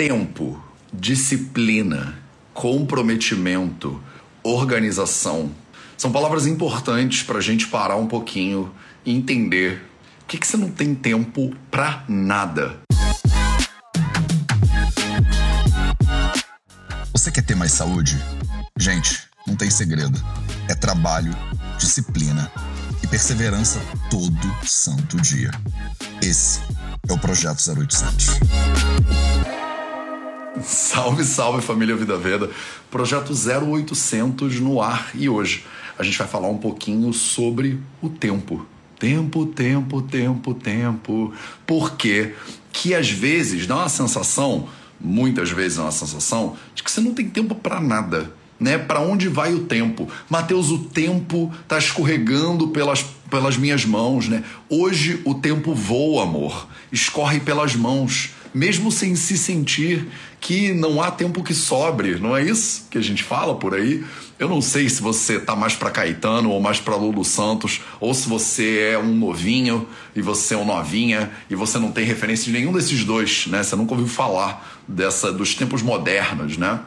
Tempo, disciplina, comprometimento, organização são palavras importantes para a gente parar um pouquinho e entender o que, que você não tem tempo para nada. Você quer ter mais saúde? Gente, não tem segredo. É trabalho, disciplina e perseverança todo santo dia. Esse é o Projeto 0800. Salve, salve família Vida Veda. Projeto 0800 no ar e hoje a gente vai falar um pouquinho sobre o tempo. Tempo, tempo, tempo, tempo. Por quê? Que às vezes dá uma sensação, muitas vezes dá uma sensação, de que você não tem tempo para nada. Né? Para onde vai o tempo? Mateus, o tempo está escorregando pelas, pelas minhas mãos, né? Hoje o tempo voa, amor, escorre pelas mãos mesmo sem se sentir que não há tempo que sobre, não é isso que a gente fala por aí? Eu não sei se você tá mais para Caetano ou mais para Lulu Santos, ou se você é um novinho e você é um novinha e você não tem referência de nenhum desses dois, né? Você nunca ouviu falar dessa dos tempos modernos, né?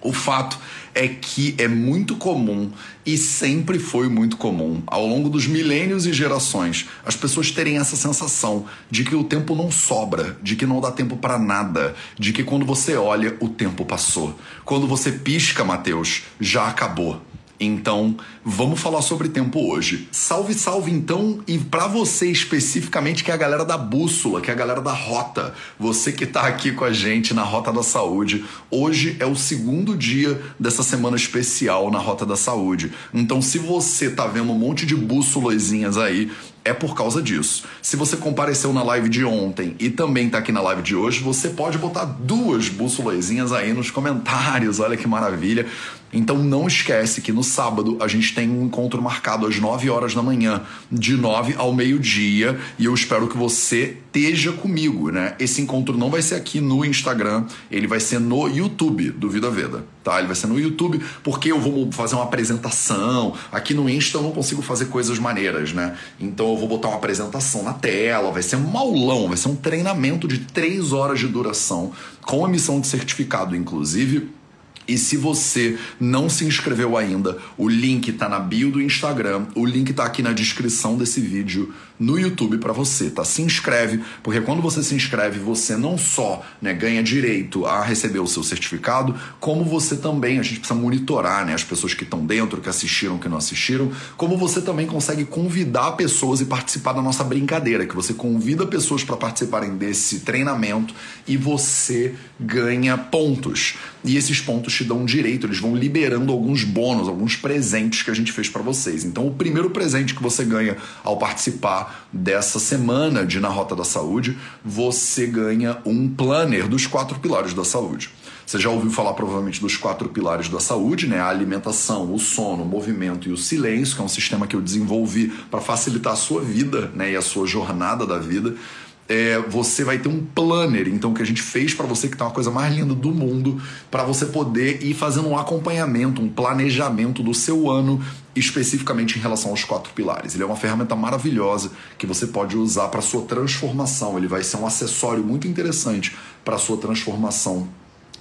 O fato é que é muito comum e sempre foi muito comum ao longo dos milênios e gerações as pessoas terem essa sensação de que o tempo não sobra, de que não dá tempo para nada, de que quando você olha o tempo passou. Quando você pisca, Mateus, já acabou. Então, vamos falar sobre tempo hoje. Salve, salve então, e para você especificamente, que é a galera da bússola, que é a galera da rota, você que tá aqui com a gente na Rota da Saúde. Hoje é o segundo dia dessa semana especial na Rota da Saúde. Então, se você tá vendo um monte de bússolazinhas aí, é por causa disso. Se você compareceu na live de ontem e também está aqui na live de hoje, você pode botar duas bússolazinhas aí nos comentários. Olha que maravilha. Então não esquece que no sábado a gente tem um encontro marcado às 9 horas da manhã, de 9 ao meio-dia, e eu espero que você esteja comigo, né? Esse encontro não vai ser aqui no Instagram, ele vai ser no YouTube do Vida Veda, tá? Ele vai ser no YouTube porque eu vou fazer uma apresentação. Aqui no Insta eu não consigo fazer coisas maneiras, né? Então eu vou botar uma apresentação na tela, vai ser um maulão, vai ser um treinamento de 3 horas de duração, com emissão de certificado, inclusive e se você não se inscreveu ainda, o link tá na bio do Instagram, o link tá aqui na descrição desse vídeo no YouTube para você, tá? Se inscreve, porque quando você se inscreve, você não só né, ganha direito a receber o seu certificado, como você também, a gente precisa monitorar né, as pessoas que estão dentro, que assistiram, que não assistiram, como você também consegue convidar pessoas e participar da nossa brincadeira, que você convida pessoas para participarem desse treinamento e você ganha pontos. E esses pontos te dão direito, eles vão liberando alguns bônus, alguns presentes que a gente fez para vocês. Então, o primeiro presente que você ganha ao participar dessa semana de Na Rota da Saúde, você ganha um planner dos quatro pilares da saúde. Você já ouviu falar provavelmente dos quatro pilares da saúde, né? A alimentação, o sono, o movimento e o silêncio, que é um sistema que eu desenvolvi para facilitar a sua vida, né? E a sua jornada da vida é, você vai ter um planner, então, que a gente fez para você, que tá uma coisa mais linda do mundo, para você poder ir fazendo um acompanhamento, um planejamento do seu ano, especificamente em relação aos quatro pilares. Ele é uma ferramenta maravilhosa que você pode usar para sua transformação. Ele vai ser um acessório muito interessante para sua transformação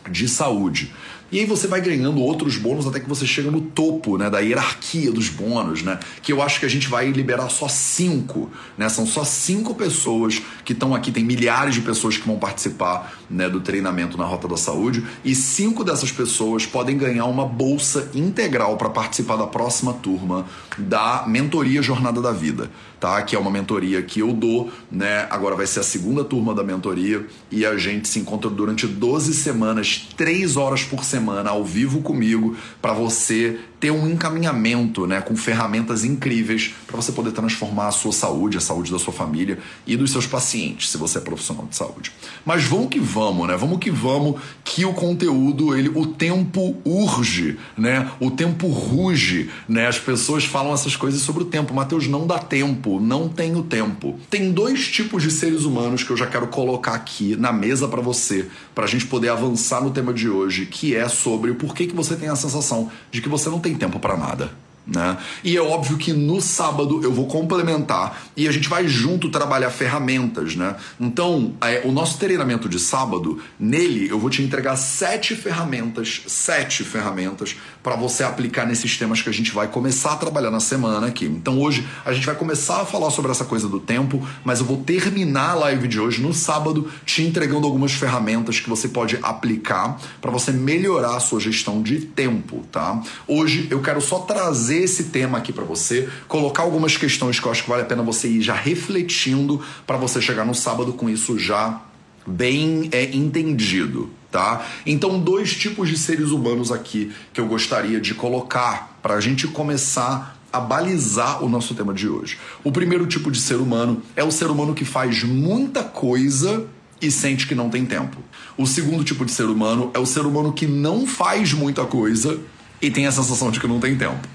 de saúde. E aí você vai ganhando outros bônus até que você chega no topo né, da hierarquia dos bônus, né? Que eu acho que a gente vai liberar só cinco, né? São só cinco pessoas que estão aqui, tem milhares de pessoas que vão participar né, do treinamento na Rota da Saúde, e cinco dessas pessoas podem ganhar uma bolsa integral para participar da próxima turma da mentoria Jornada da Vida, tá? Que é uma mentoria que eu dou, né? Agora vai ser a segunda turma da mentoria e a gente se encontra durante 12 semanas, três horas por semana semana ao vivo comigo para você ter um encaminhamento, né, com ferramentas incríveis para você poder transformar a sua saúde, a saúde da sua família e dos seus pacientes, se você é profissional de saúde. Mas vamos que vamos, né? Vamos que vamos, que o conteúdo, ele, o tempo urge, né? O tempo ruge, né? As pessoas falam essas coisas sobre o tempo. Mateus, não dá tempo, não tenho tempo. Tem dois tipos de seres humanos que eu já quero colocar aqui na mesa para você, para a gente poder avançar no tema de hoje, que é sobre o porquê que você tem a sensação de que você não tem tempo para nada. Né? E é óbvio que no sábado eu vou complementar e a gente vai junto trabalhar ferramentas, né? Então, é, o nosso treinamento de sábado, nele eu vou te entregar sete ferramentas, sete ferramentas para você aplicar nesses temas que a gente vai começar a trabalhar na semana aqui. Então hoje a gente vai começar a falar sobre essa coisa do tempo, mas eu vou terminar a live de hoje no sábado te entregando algumas ferramentas que você pode aplicar para você melhorar a sua gestão de tempo, tá? Hoje eu quero só trazer trazer esse tema aqui para você, colocar algumas questões que eu acho que vale a pena você ir já refletindo para você chegar no sábado com isso já bem é, entendido, tá? Então, dois tipos de seres humanos aqui que eu gostaria de colocar para a gente começar a balizar o nosso tema de hoje. O primeiro tipo de ser humano é o ser humano que faz muita coisa e sente que não tem tempo. O segundo tipo de ser humano é o ser humano que não faz muita coisa e tem a sensação de que não tem tempo.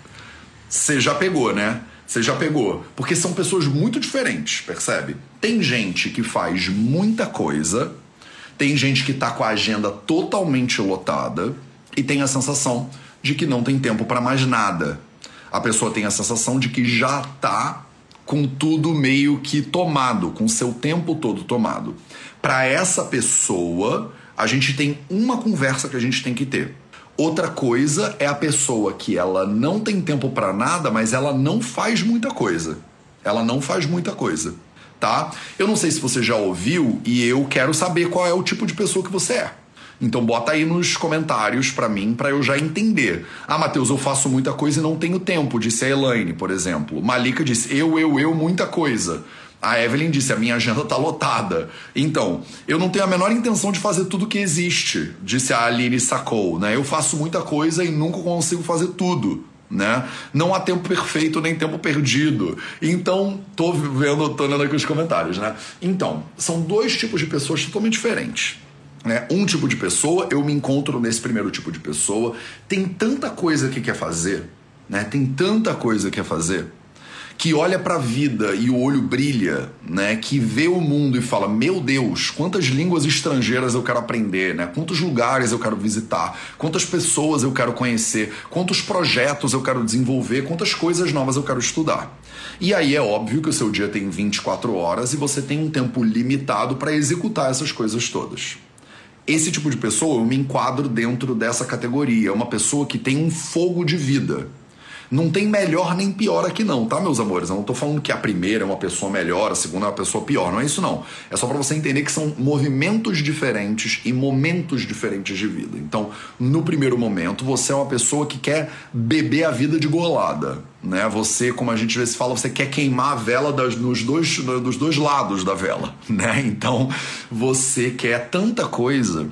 Você já pegou, né? Você já pegou. Porque são pessoas muito diferentes, percebe? Tem gente que faz muita coisa, tem gente que tá com a agenda totalmente lotada e tem a sensação de que não tem tempo para mais nada. A pessoa tem a sensação de que já tá com tudo meio que tomado, com seu tempo todo tomado. Para essa pessoa, a gente tem uma conversa que a gente tem que ter. Outra coisa é a pessoa que ela não tem tempo para nada, mas ela não faz muita coisa. Ela não faz muita coisa, tá? Eu não sei se você já ouviu e eu quero saber qual é o tipo de pessoa que você é. Então bota aí nos comentários para mim para eu já entender. Ah, Matheus, eu faço muita coisa e não tenho tempo, disse a Elaine, por exemplo. Malika disse eu, eu, eu, muita coisa. A Evelyn disse: a minha agenda tá lotada. Então, eu não tenho a menor intenção de fazer tudo que existe, disse a Aline Sacou. Né? Eu faço muita coisa e nunca consigo fazer tudo. Né? Não há tempo perfeito nem tempo perdido. Então, tô vendo, tô lendo aqui os comentários, né? Então, são dois tipos de pessoas totalmente diferentes. Né? Um tipo de pessoa, eu me encontro nesse primeiro tipo de pessoa, tem tanta coisa que quer fazer, né? Tem tanta coisa que quer fazer que olha para a vida e o olho brilha, né? Que vê o mundo e fala: "Meu Deus, quantas línguas estrangeiras eu quero aprender, né? Quantos lugares eu quero visitar, quantas pessoas eu quero conhecer, quantos projetos eu quero desenvolver, quantas coisas novas eu quero estudar". E aí é óbvio que o seu dia tem 24 horas e você tem um tempo limitado para executar essas coisas todas. Esse tipo de pessoa eu me enquadro dentro dessa categoria, uma pessoa que tem um fogo de vida não tem melhor nem pior aqui não, tá, meus amores? Eu não tô falando que a primeira é uma pessoa melhor, a segunda é uma pessoa pior, não é isso não. É só para você entender que são movimentos diferentes e momentos diferentes de vida. Então, no primeiro momento, você é uma pessoa que quer beber a vida de golada, né? Você, como a gente vê se fala, você quer queimar a vela das, nos dois, dos dois lados da vela, né? Então, você quer tanta coisa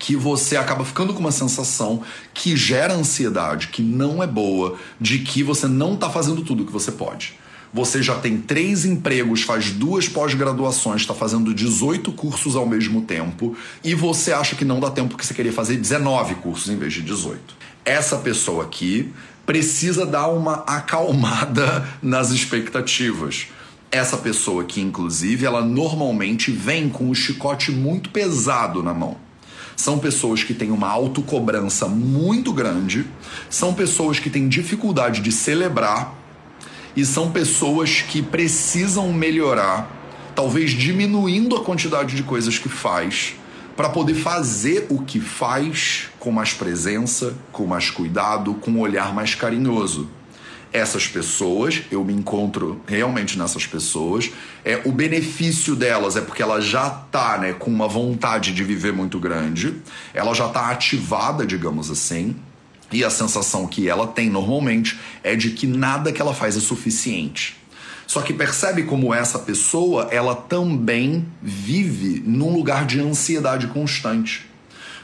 que você acaba ficando com uma sensação que gera ansiedade, que não é boa, de que você não está fazendo tudo que você pode. Você já tem três empregos, faz duas pós-graduações, está fazendo 18 cursos ao mesmo tempo e você acha que não dá tempo porque você queria fazer 19 cursos em vez de 18. Essa pessoa aqui precisa dar uma acalmada nas expectativas. Essa pessoa aqui, inclusive, ela normalmente vem com o chicote muito pesado na mão são pessoas que têm uma autocobrança muito grande, são pessoas que têm dificuldade de celebrar e são pessoas que precisam melhorar, talvez diminuindo a quantidade de coisas que faz para poder fazer o que faz com mais presença, com mais cuidado, com um olhar mais carinhoso essas pessoas, eu me encontro realmente nessas pessoas. É o benefício delas é porque ela já tá, né, com uma vontade de viver muito grande. Ela já tá ativada, digamos assim. E a sensação que ela tem normalmente é de que nada que ela faz é suficiente. Só que percebe como essa pessoa, ela também vive num lugar de ansiedade constante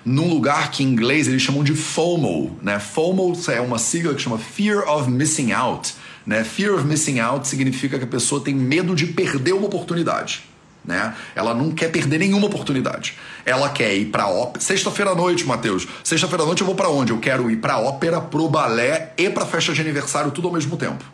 num lugar que em inglês eles chamam de FOMO. Né? FOMO é uma sigla que chama Fear of Missing Out. Né? Fear of Missing Out significa que a pessoa tem medo de perder uma oportunidade. Né? Ela não quer perder nenhuma oportunidade. Ela quer ir pra ópera. Sexta-feira à noite, Matheus. Sexta-feira à noite eu vou para onde? Eu quero ir pra ópera, pro balé e pra festa de aniversário, tudo ao mesmo tempo.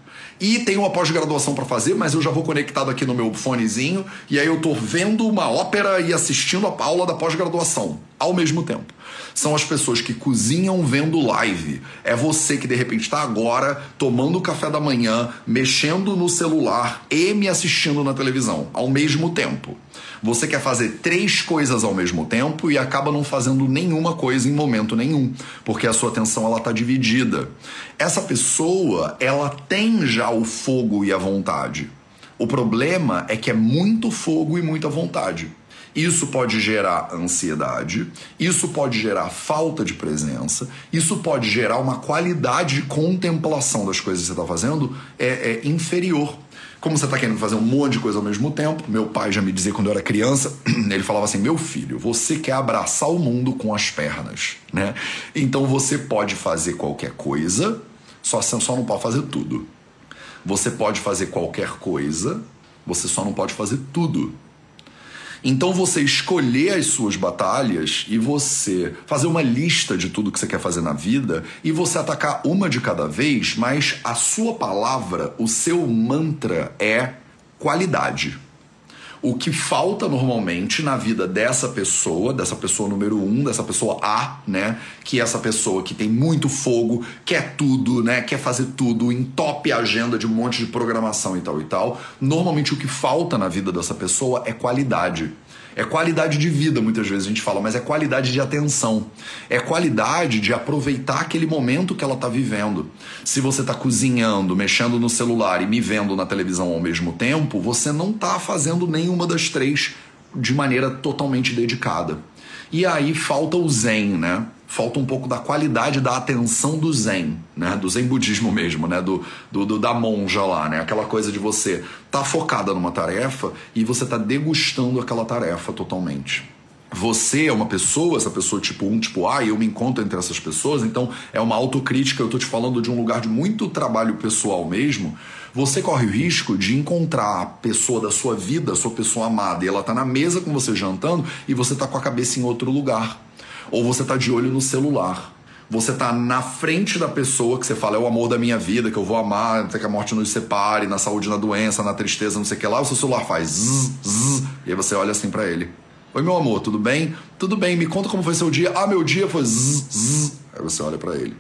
E tem uma pós-graduação para fazer, mas eu já vou conectado aqui no meu fonezinho e aí eu tô vendo uma ópera e assistindo a aula da pós-graduação ao mesmo tempo. São as pessoas que cozinham vendo live. É você que de repente está agora tomando o café da manhã, mexendo no celular e me assistindo na televisão ao mesmo tempo. Você quer fazer três coisas ao mesmo tempo e acaba não fazendo nenhuma coisa em momento nenhum, porque a sua atenção ela está dividida. Essa pessoa, ela tem já o fogo e a vontade. O problema é que é muito fogo e muita vontade. Isso pode gerar ansiedade, isso pode gerar falta de presença, isso pode gerar uma qualidade de contemplação das coisas que você está fazendo é, é inferior. Como você está querendo fazer um monte de coisa ao mesmo tempo, meu pai já me dizia quando eu era criança, ele falava assim: meu filho, você quer abraçar o mundo com as pernas, né? Então você pode fazer qualquer coisa, só, só não pode fazer tudo. Você pode fazer qualquer coisa, você só não pode fazer tudo. Então você escolher as suas batalhas e você fazer uma lista de tudo que você quer fazer na vida e você atacar uma de cada vez, mas a sua palavra, o seu mantra é qualidade o que falta normalmente na vida dessa pessoa, dessa pessoa número um, dessa pessoa A, né? Que é essa pessoa que tem muito fogo, quer tudo, né? Quer fazer tudo, entope a agenda de um monte de programação e tal e tal. Normalmente o que falta na vida dessa pessoa é qualidade. É qualidade de vida, muitas vezes a gente fala, mas é qualidade de atenção. É qualidade de aproveitar aquele momento que ela está vivendo. Se você está cozinhando, mexendo no celular e me vendo na televisão ao mesmo tempo, você não está fazendo nenhuma das três de maneira totalmente dedicada. E aí falta o zen, né? Falta um pouco da qualidade da atenção do zen, né? Do zen budismo mesmo, né? Do, do, do da monja lá, né? Aquela coisa de você tá focada numa tarefa e você tá degustando aquela tarefa totalmente. Você é uma pessoa, essa pessoa tipo 1, tipo A, e eu me encontro entre essas pessoas, então é uma autocrítica, eu tô te falando de um lugar de muito trabalho pessoal mesmo. Você corre o risco de encontrar a pessoa da sua vida, a sua pessoa amada, e ela tá na mesa com você jantando e você tá com a cabeça em outro lugar ou você tá de olho no celular. Você tá na frente da pessoa que você fala, é o amor da minha vida, que eu vou amar, até que a morte nos separe, na saúde, na doença, na tristeza, não sei o que lá. O seu celular faz zzz, zzz, e aí você olha assim para ele. Oi, meu amor, tudo bem? Tudo bem, me conta como foi seu dia. Ah, meu dia foi zzz, zzz. Aí você olha para ele.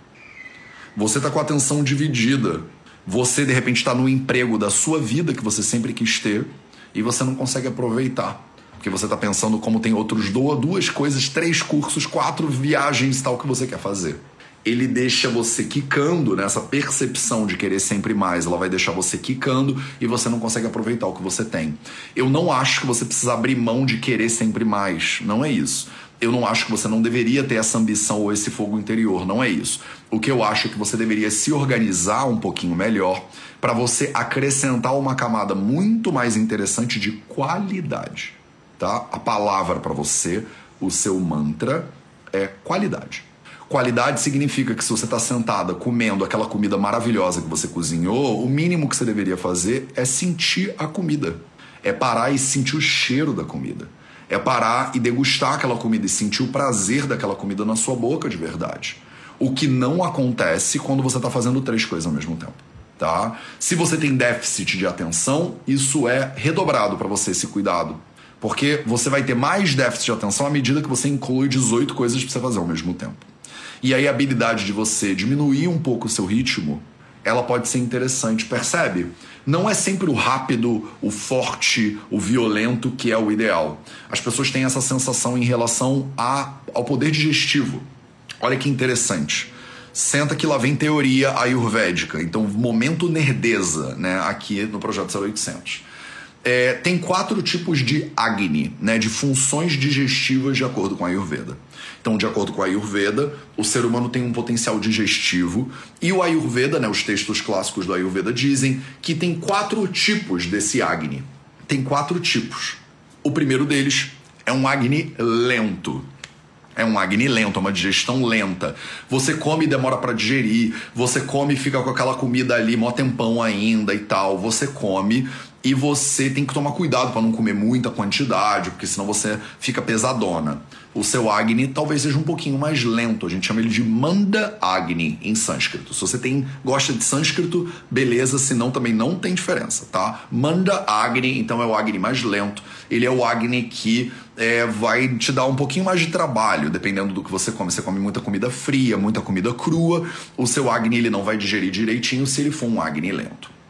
Você tá com a atenção dividida. Você, de repente, está no emprego da sua vida que você sempre quis ter e você não consegue aproveitar porque você está pensando como tem outros duas coisas, três cursos, quatro viagens tal que você quer fazer. Ele deixa você quicando nessa percepção de querer sempre mais. Ela vai deixar você quicando e você não consegue aproveitar o que você tem. Eu não acho que você precisa abrir mão de querer sempre mais. Não é isso. Eu não acho que você não deveria ter essa ambição ou esse fogo interior. Não é isso. O que eu acho é que você deveria se organizar um pouquinho melhor para você acrescentar uma camada muito mais interessante de qualidade tá? A palavra para você, o seu mantra é qualidade. Qualidade significa que se você está sentada comendo aquela comida maravilhosa que você cozinhou, o mínimo que você deveria fazer é sentir a comida. É parar e sentir o cheiro da comida. É parar e degustar aquela comida e sentir o prazer daquela comida na sua boca de verdade. O que não acontece quando você está fazendo três coisas ao mesmo tempo. Tá? Se você tem déficit de atenção, isso é redobrado para você esse cuidado porque você vai ter mais déficit de atenção à medida que você inclui 18 coisas para você fazer ao mesmo tempo. E aí a habilidade de você diminuir um pouco o seu ritmo, ela pode ser interessante, percebe? Não é sempre o rápido, o forte, o violento que é o ideal. As pessoas têm essa sensação em relação a, ao poder digestivo. Olha que interessante. Senta que lá vem teoria ayurvédica. Então, momento nerdeza, né, aqui no projeto 0800. É, tem quatro tipos de Agni, né, de funções digestivas de acordo com a Ayurveda. Então, de acordo com a Ayurveda, o ser humano tem um potencial digestivo e o Ayurveda, né, os textos clássicos do Ayurveda dizem que tem quatro tipos desse Agni. Tem quatro tipos. O primeiro deles é um Agni lento. É um Agni lento, é uma digestão lenta. Você come e demora para digerir. Você come e fica com aquela comida ali, mó tempão ainda e tal. Você come e você tem que tomar cuidado para não comer muita quantidade, porque senão você fica pesadona. o seu Agni talvez seja um pouquinho mais lento. A gente chama ele de Manda Agni em sânscrito. Se você tem gosta de sânscrito, beleza, senão também não tem diferença, tá? Manda Agni, então é o Agni mais lento. Ele é o Agni que é, vai te dar um pouquinho mais de trabalho, dependendo do que você come. Você come muita comida fria, muita comida crua, o seu Agni ele não vai digerir direitinho se ele for um Agni lento.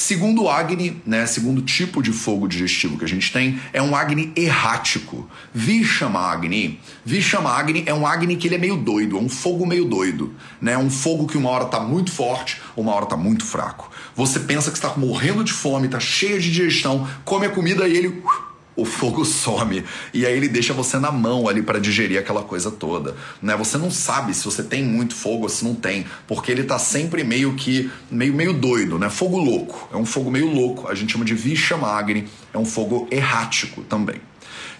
Segundo Agni, né, segundo tipo de fogo digestivo que a gente tem, é um Agni errático. Vishama Agni, Vishama Agni é um Agni que ele é meio doido, é um fogo meio doido, né? Um fogo que uma hora tá muito forte, uma hora tá muito fraco. Você pensa que está morrendo de fome, tá cheio de digestão, come a comida e ele uh, o fogo some e aí ele deixa você na mão ali para digerir aquela coisa toda, né? Você não sabe se você tem muito fogo ou se não tem, porque ele tá sempre meio que meio meio doido, né? Fogo louco, é um fogo meio louco. A gente chama de Vishamagni, é um fogo errático também.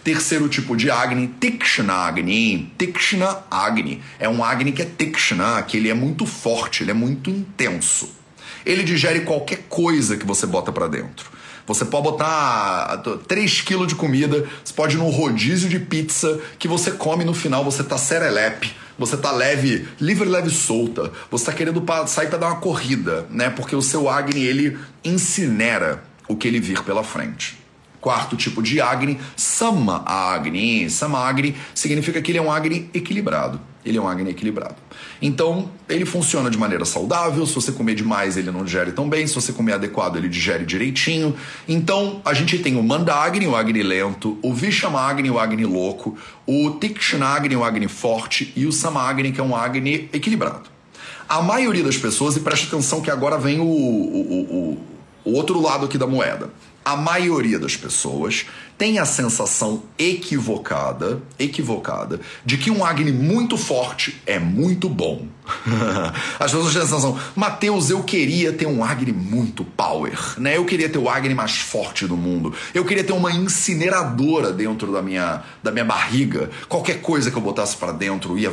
Terceiro tipo de Agni, Tikshna Agni. Tikshna Agni é um Agni que é Tikshna, que ele é muito forte, ele é muito intenso. Ele digere qualquer coisa que você bota para dentro. Você pode botar 3 kg de comida, você pode ir num rodízio de pizza que você come no final, você tá serelepe, você tá leve, livre, leve, solta. Você tá querendo sair para dar uma corrida, né? Porque o seu Agni, ele incinera o que ele vir pela frente. Quarto tipo de Agni, Sama Agni. Sama Agni significa que ele é um Agni equilibrado. Ele é um Agni equilibrado. Então, ele funciona de maneira saudável. Se você comer demais, ele não digere tão bem. Se você comer adequado, ele digere direitinho. Então, a gente tem o Mandagni, o Agni lento, o Vishamagni, o Agni louco, o Tikshnagni, o Agni forte, e o Samagni, que é um Agni equilibrado. A maioria das pessoas, e preste atenção que agora vem o, o, o, o outro lado aqui da moeda a maioria das pessoas tem a sensação equivocada, equivocada, de que um Agni muito forte é muito bom. As pessoas têm a sensação, Mateus, eu queria ter um Agni muito power, né? Eu queria ter o Agni mais forte do mundo. Eu queria ter uma incineradora dentro da minha, da minha barriga. Qualquer coisa que eu botasse para dentro ia,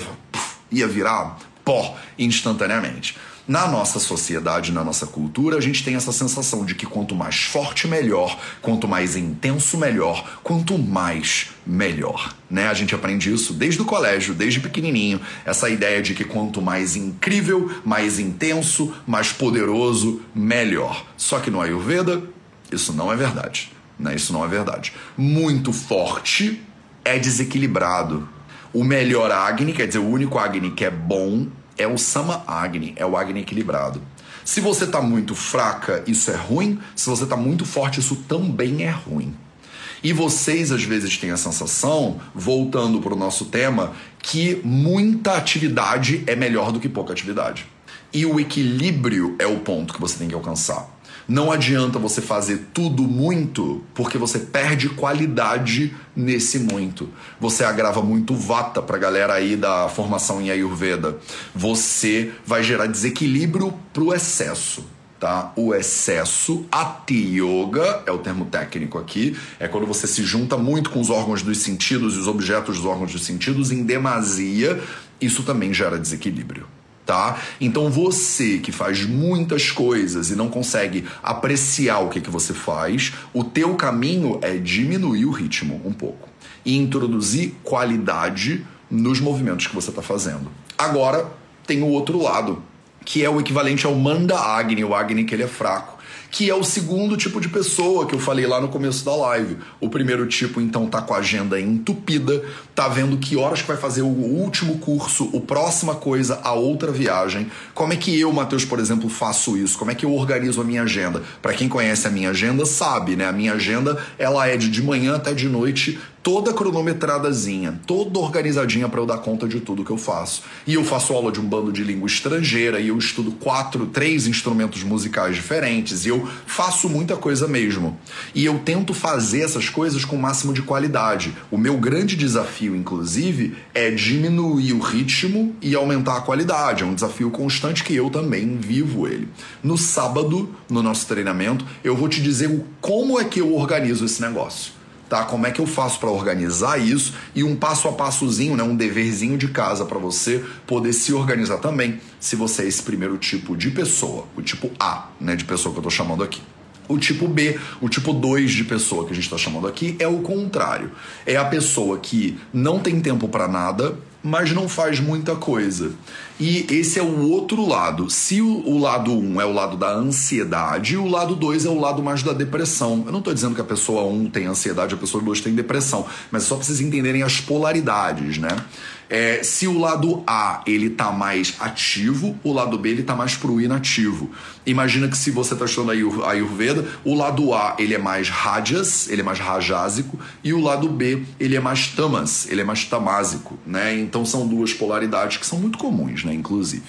ia virar pó instantaneamente. Na nossa sociedade, na nossa cultura, a gente tem essa sensação de que quanto mais forte, melhor, quanto mais intenso, melhor, quanto mais, melhor. Né? A gente aprende isso desde o colégio, desde pequenininho, essa ideia de que quanto mais incrível, mais intenso, mais poderoso, melhor. Só que no Ayurveda, isso não é verdade. Né? Isso não é verdade. Muito forte é desequilibrado. O melhor Agni, quer dizer, o único Agni que é bom, é o Sama Agni, é o Agni equilibrado. Se você está muito fraca, isso é ruim. Se você está muito forte, isso também é ruim. E vocês às vezes têm a sensação, voltando para o nosso tema, que muita atividade é melhor do que pouca atividade. E o equilíbrio é o ponto que você tem que alcançar. Não adianta você fazer tudo muito, porque você perde qualidade nesse muito. Você agrava muito vata pra galera aí da formação em Ayurveda. Você vai gerar desequilíbrio pro excesso. Tá? O excesso, ati yoga, é o termo técnico aqui, é quando você se junta muito com os órgãos dos sentidos e os objetos dos órgãos dos sentidos em demasia, isso também gera desequilíbrio tá? Então você que faz muitas coisas e não consegue apreciar o que, que você faz, o teu caminho é diminuir o ritmo um pouco e introduzir qualidade nos movimentos que você está fazendo. Agora tem o outro lado, que é o equivalente ao manda agni, o agni que ele é fraco que é o segundo tipo de pessoa que eu falei lá no começo da live. O primeiro tipo, então, tá com a agenda entupida, tá vendo que horas que vai fazer o último curso, o próxima coisa, a outra viagem. Como é que eu, Matheus, por exemplo, faço isso? Como é que eu organizo a minha agenda? Para quem conhece a minha agenda, sabe, né? A minha agenda, ela é de de manhã até de noite toda cronometradazinha, toda organizadinha para eu dar conta de tudo que eu faço. E eu faço aula de um bando de língua estrangeira e eu estudo quatro, três instrumentos musicais diferentes e eu faço muita coisa mesmo. E eu tento fazer essas coisas com o máximo de qualidade. O meu grande desafio, inclusive, é diminuir o ritmo e aumentar a qualidade. É um desafio constante que eu também vivo ele. No sábado, no nosso treinamento, eu vou te dizer como é que eu organizo esse negócio tá? Como é que eu faço para organizar isso e um passo a passozinho, né, um deverzinho de casa para você poder se organizar também, se você é esse primeiro tipo de pessoa, o tipo A, né, de pessoa que eu tô chamando aqui. O tipo B, o tipo 2 de pessoa que a gente está chamando aqui, é o contrário. É a pessoa que não tem tempo para nada, mas não faz muita coisa. E esse é o outro lado. Se o, lado 1 um é o lado da ansiedade, o lado 2 é o lado mais da depressão. Eu não estou dizendo que a pessoa 1 um tem ansiedade, a pessoa 2 tem depressão, mas só para vocês entenderem as polaridades, né? É, se o lado A ele tá mais ativo, o lado B ele tá mais pro inativo. Imagina que se você está estudando a Ayurveda, o lado A ele é mais rajas, ele é mais rajásico, e o lado B ele é mais tamas, ele é mais tamásico, né? Então são duas polaridades que são muito comuns, né? Inclusive.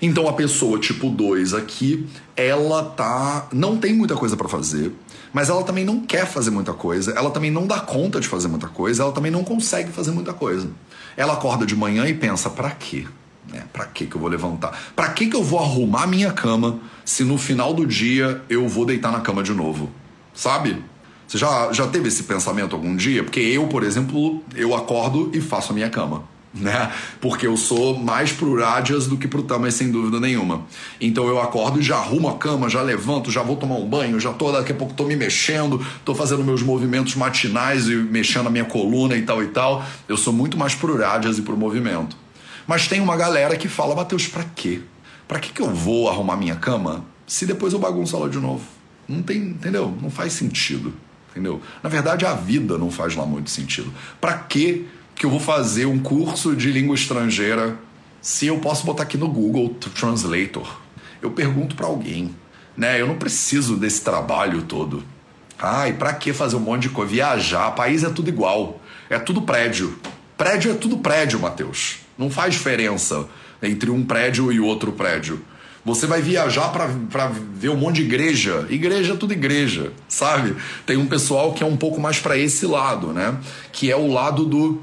Então a pessoa tipo 2 aqui, ela tá não tem muita coisa para fazer, mas ela também não quer fazer muita coisa, ela também não dá conta de fazer muita coisa, ela também não consegue fazer muita coisa. Ela acorda de manhã e pensa: para quê? Né? Para que que eu vou levantar? Para que que eu vou arrumar minha cama se no final do dia eu vou deitar na cama de novo? Sabe? Você já, já teve esse pensamento algum dia? Porque eu, por exemplo, eu acordo e faço a minha cama né? Porque eu sou mais pro Rajas do que pro Tamas, sem dúvida nenhuma. Então eu acordo e já arrumo a cama, já levanto, já vou tomar um banho, já tô, daqui a pouco tô me mexendo, tô fazendo meus movimentos matinais e mexendo a minha coluna e tal e tal. Eu sou muito mais pro Rajas e pro movimento. Mas tem uma galera que fala, Matheus, pra quê? Pra que, que eu vou arrumar minha cama se depois eu bagunço ela de novo? Não tem, entendeu? Não faz sentido, entendeu? Na verdade, a vida não faz lá muito sentido. Pra que que eu vou fazer um curso de língua estrangeira se eu posso botar aqui no Google Translator? Eu pergunto para alguém, né? Eu não preciso desse trabalho todo. Ai, para que fazer um monte de coisa? Viajar, país é tudo igual. É tudo prédio. Prédio é tudo prédio, Matheus. Não faz diferença entre um prédio e outro prédio. Você vai viajar para ver um monte de igreja. Igreja é tudo igreja, sabe? Tem um pessoal que é um pouco mais para esse lado, né? Que é o lado do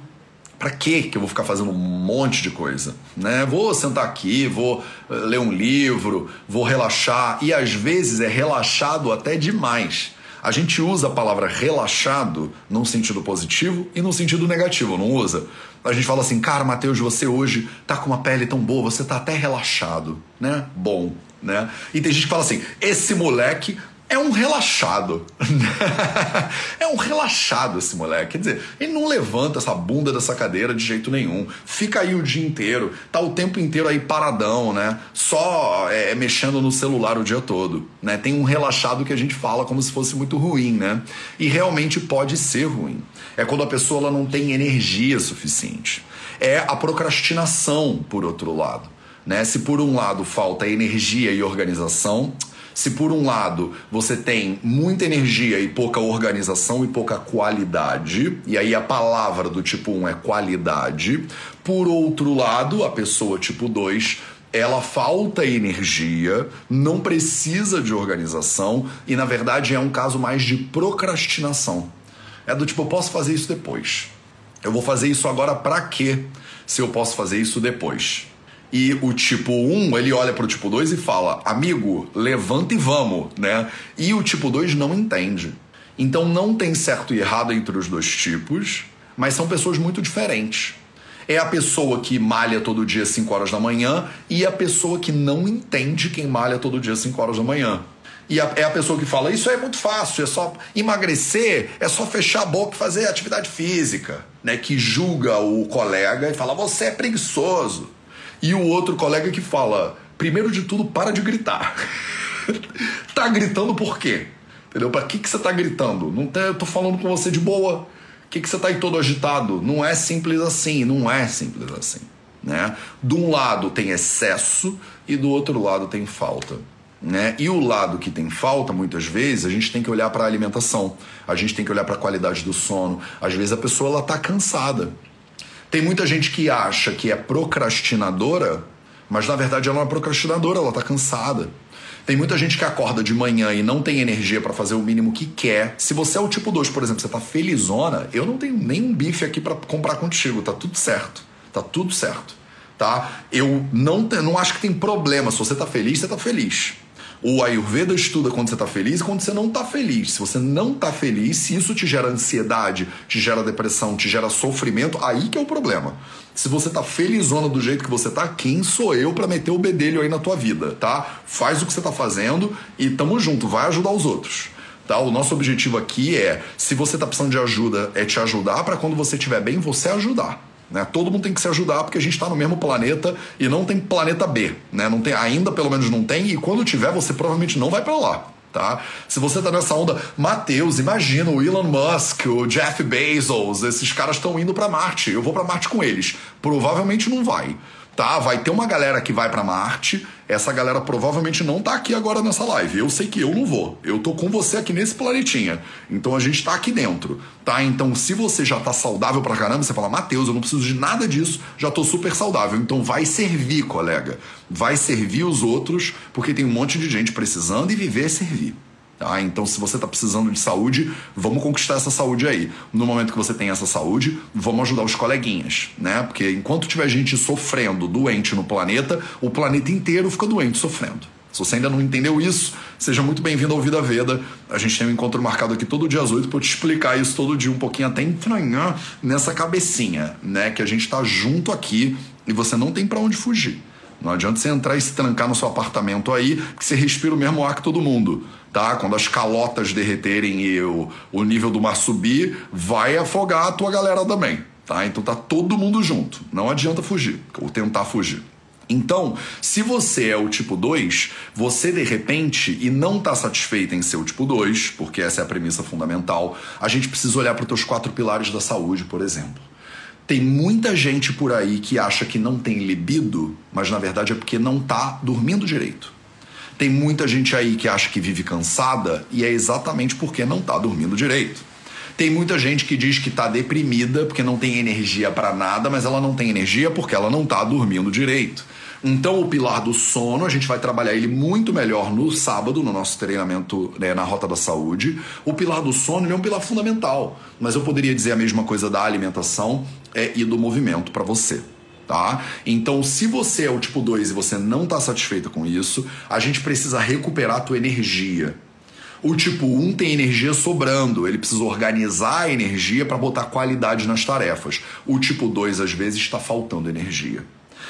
para que que eu vou ficar fazendo um monte de coisa, né? Vou sentar aqui, vou eh, ler um livro, vou relaxar e às vezes é relaxado até demais. A gente usa a palavra relaxado num sentido positivo e num sentido negativo, não usa? A gente fala assim, cara, Matheus, você hoje tá com uma pele tão boa, você tá até relaxado, né? Bom, né? E tem gente que fala assim, esse moleque é um relaxado. é um relaxado esse moleque. Quer dizer, ele não levanta essa bunda dessa cadeira de jeito nenhum. Fica aí o dia inteiro, tá o tempo inteiro aí paradão, né? Só é, mexendo no celular o dia todo, né? Tem um relaxado que a gente fala como se fosse muito ruim, né? E realmente pode ser ruim. É quando a pessoa ela não tem energia suficiente. É a procrastinação, por outro lado. Né? Se por um lado falta energia e organização, se por um lado você tem muita energia e pouca organização e pouca qualidade, e aí a palavra do tipo 1 é qualidade, por outro lado, a pessoa tipo 2 ela falta energia, não precisa de organização e na verdade é um caso mais de procrastinação. É do tipo, eu posso fazer isso depois. Eu vou fazer isso agora para quê? Se eu posso fazer isso depois. E o tipo 1, ele olha pro tipo 2 e fala: "Amigo, levanta e vamos", né? E o tipo 2 não entende. Então não tem certo e errado entre os dois tipos, mas são pessoas muito diferentes. É a pessoa que malha todo dia 5 horas da manhã e a pessoa que não entende quem malha todo dia 5 horas da manhã. E a, é a pessoa que fala: Isso é muito fácil, é só emagrecer, é só fechar a boca e fazer atividade física. Né? Que julga o colega e fala: Você é preguiçoso. E o outro colega que fala: primeiro de tudo, para de gritar. tá gritando por quê? Entendeu? Pra que, que você tá gritando? Não tá, eu tô falando com você de boa. O que, que você tá aí todo agitado? Não é simples assim, não é simples assim. Né? De um lado tem excesso e do outro lado tem falta. Né? E o lado que tem falta, muitas vezes, a gente tem que olhar para a alimentação, a gente tem que olhar para a qualidade do sono. Às vezes a pessoa ela tá cansada. Tem muita gente que acha que é procrastinadora, mas na verdade ela não é procrastinadora, ela está cansada. Tem muita gente que acorda de manhã e não tem energia para fazer o mínimo que quer. Se você é o tipo 2, por exemplo, você tá felizona, eu não tenho nenhum bife aqui para comprar contigo, tá tudo certo. Tá tudo certo, tá? Eu não, não acho que tem problema. Se você tá feliz, você tá feliz. O Ayurveda estuda quando você está feliz e quando você não está feliz. Se você não está feliz, se isso te gera ansiedade, te gera depressão, te gera sofrimento, aí que é o problema. Se você tá felizona do jeito que você tá, quem sou eu para meter o bedelho aí na tua vida, tá? Faz o que você tá fazendo e tamo junto, vai ajudar os outros. Tá? O nosso objetivo aqui é, se você tá precisando de ajuda, é te ajudar para quando você estiver bem, você ajudar. Né? Todo mundo tem que se ajudar porque a gente está no mesmo planeta e não tem planeta B. Né? Não tem, ainda pelo menos não tem, e quando tiver, você provavelmente não vai para lá. Tá? Se você tá nessa onda, Mateus, imagina o Elon Musk, o Jeff Bezos, esses caras estão indo para Marte. Eu vou para Marte com eles. Provavelmente não vai tá? Vai ter uma galera que vai para Marte. Essa galera provavelmente não tá aqui agora nessa live. Eu sei que eu não vou. Eu tô com você aqui nesse planetinha. Então a gente tá aqui dentro, tá? Então se você já tá saudável pra caramba, você fala: "Mateus, eu não preciso de nada disso, já tô super saudável". Então vai servir, colega. Vai servir os outros, porque tem um monte de gente precisando e viver é servir. Tá? Então, se você está precisando de saúde, vamos conquistar essa saúde aí. No momento que você tem essa saúde, vamos ajudar os coleguinhas, né? Porque enquanto tiver gente sofrendo, doente no planeta, o planeta inteiro fica doente, sofrendo. Se você ainda não entendeu isso, seja muito bem-vindo ao Vida Veda. A gente tem um encontro marcado aqui todo dia às 8 para te explicar isso todo dia, um pouquinho até entranhar nessa cabecinha, né? Que a gente está junto aqui e você não tem para onde fugir. Não adianta você entrar e se trancar no seu apartamento aí, que você respira o mesmo ar que todo mundo tá? Quando as calotas derreterem e o, o nível do mar subir, vai afogar a tua galera também, tá? Então tá todo mundo junto. Não adianta fugir, ou tentar fugir. Então, se você é o tipo 2, você de repente e não está satisfeito em ser o tipo 2, porque essa é a premissa fundamental, a gente precisa olhar para os teus quatro pilares da saúde, por exemplo. Tem muita gente por aí que acha que não tem libido, mas na verdade é porque não está dormindo direito. Tem muita gente aí que acha que vive cansada e é exatamente porque não está dormindo direito. Tem muita gente que diz que está deprimida porque não tem energia para nada, mas ela não tem energia porque ela não está dormindo direito. Então, o pilar do sono, a gente vai trabalhar ele muito melhor no sábado, no nosso treinamento né, na Rota da Saúde. O pilar do sono é um pilar fundamental, mas eu poderia dizer a mesma coisa da alimentação é, e do movimento para você tá? Então, se você é o tipo 2 e você não está satisfeito com isso, a gente precisa recuperar a tua energia. O tipo 1 tem energia sobrando, ele precisa organizar a energia para botar qualidade nas tarefas. O tipo 2 às vezes está faltando energia.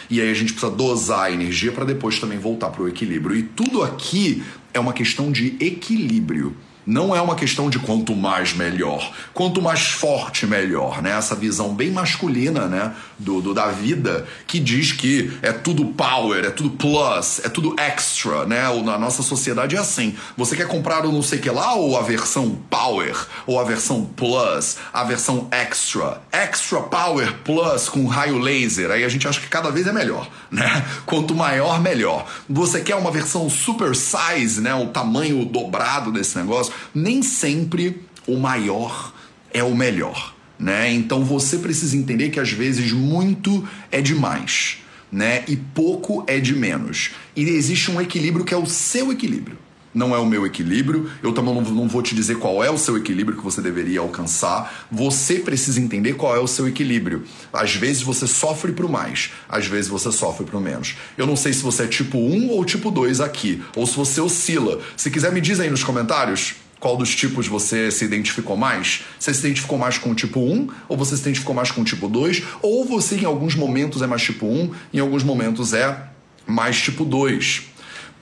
E aí a gente precisa dosar a energia para depois também voltar para o equilíbrio. E tudo aqui é uma questão de equilíbrio. Não é uma questão de quanto mais melhor, quanto mais forte melhor, né? Essa visão bem masculina, né, do, do, da vida que diz que é tudo power, é tudo plus, é tudo extra, né? Na nossa sociedade é assim. Você quer comprar o não sei que lá ou a versão power ou a versão plus, a versão extra, extra power plus com raio laser. Aí a gente acha que cada vez é melhor, né? Quanto maior melhor. Você quer uma versão super size, né? O tamanho dobrado desse negócio nem sempre o maior é o melhor, né? Então você precisa entender que às vezes muito é demais, né? E pouco é de menos. E existe um equilíbrio que é o seu equilíbrio. Não é o meu equilíbrio, eu também não vou te dizer qual é o seu equilíbrio que você deveria alcançar. Você precisa entender qual é o seu equilíbrio. Às vezes você sofre pro mais, às vezes você sofre pro menos. Eu não sei se você é tipo 1 ou tipo 2 aqui, ou se você oscila. Se quiser, me diz aí nos comentários qual dos tipos você se identificou mais? Você se identificou mais com o tipo 1, ou você se identificou mais com o tipo 2, ou você em alguns momentos é mais tipo 1, em alguns momentos é mais tipo 2.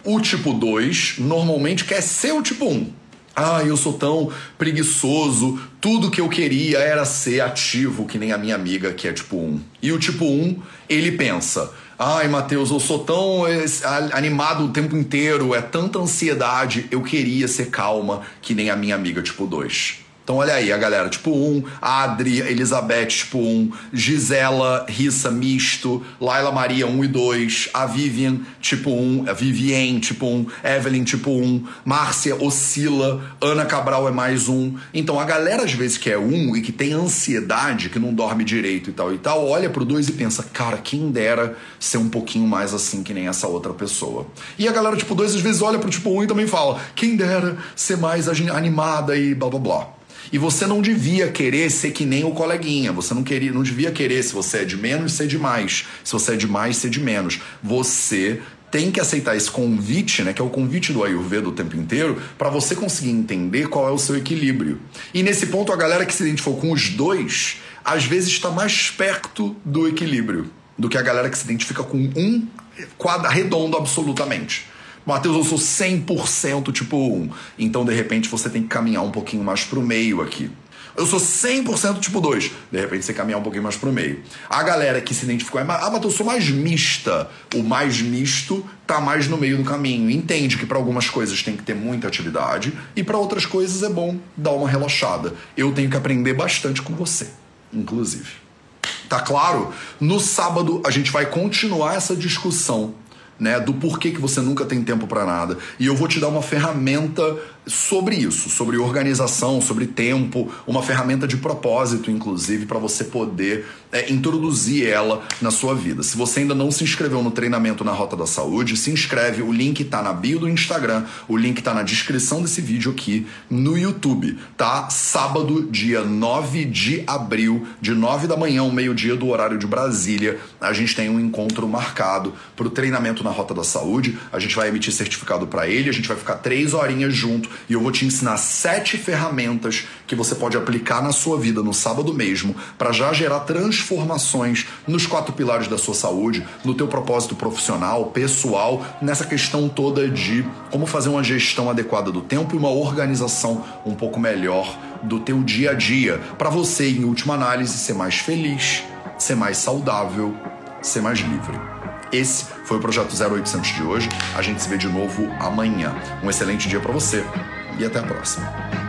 O tipo 2 normalmente quer ser o tipo 1. Ah, eu sou tão preguiçoso, tudo que eu queria era ser ativo, que nem a minha amiga que é tipo 1. E o tipo 1, ele pensa: Ai, Matheus, eu sou tão animado o tempo inteiro, é tanta ansiedade, eu queria ser calma que nem a minha amiga tipo 2. Então olha aí a galera, tipo 1, Adri, Elizabeth, tipo 1, Gisela, Rissa, misto, Laila Maria, 1 e 2, a Vivian, tipo 1, a Vivien, tipo 1, Evelyn, tipo 1, Márcia, oscila, Ana Cabral é mais um. Então a galera às vezes que é 1 e que tem ansiedade, que não dorme direito e tal e tal, olha pro 2 e pensa, cara, quem dera ser um pouquinho mais assim que nem essa outra pessoa. E a galera tipo 2 às vezes olha pro tipo 1 e também fala, quem dera ser mais animada e blá blá blá. E você não devia querer ser que nem o coleguinha. Você não queria, não devia querer se você é de menos ser de mais. Se você é de mais ser de menos. Você tem que aceitar esse convite, né, que é o convite do Ayurveda o tempo inteiro, para você conseguir entender qual é o seu equilíbrio. E nesse ponto, a galera que se identificou com os dois, às vezes está mais perto do equilíbrio do que a galera que se identifica com um quadro redondo absolutamente. Matheus, eu sou 100% tipo 1. Então, de repente, você tem que caminhar um pouquinho mais pro meio aqui. Eu sou 100% tipo 2. De repente você caminhar um pouquinho mais pro meio. A galera que se identificou, ah, mas eu sou mais mista. O mais misto tá mais no meio do caminho. Entende que para algumas coisas tem que ter muita atividade e para outras coisas é bom dar uma relaxada. Eu tenho que aprender bastante com você, inclusive. Tá claro? No sábado a gente vai continuar essa discussão né, do porquê que você nunca tem tempo para nada. E eu vou te dar uma ferramenta sobre isso, sobre organização, sobre tempo, uma ferramenta de propósito, inclusive, para você poder é, introduzir ela na sua vida. Se você ainda não se inscreveu no treinamento na Rota da Saúde, se inscreve, o link está na bio do Instagram, o link está na descrição desse vídeo aqui no YouTube, tá? Sábado, dia 9 de abril, de 9 da manhã ao meio-dia do horário de Brasília, a gente tem um encontro marcado para o treinamento na Rota da Saúde. A gente vai emitir certificado para ele, a gente vai ficar três horinhas junto e eu vou te ensinar sete ferramentas que você pode aplicar na sua vida no sábado mesmo para já gerar transformações nos quatro pilares da sua saúde, no teu propósito profissional, pessoal, nessa questão toda de como fazer uma gestão adequada do tempo e uma organização um pouco melhor do teu dia a dia, para você em última análise ser mais feliz, ser mais saudável, ser mais livre. Esse foi o projeto 0800 de hoje. A gente se vê de novo amanhã. Um excelente dia para você e até a próxima.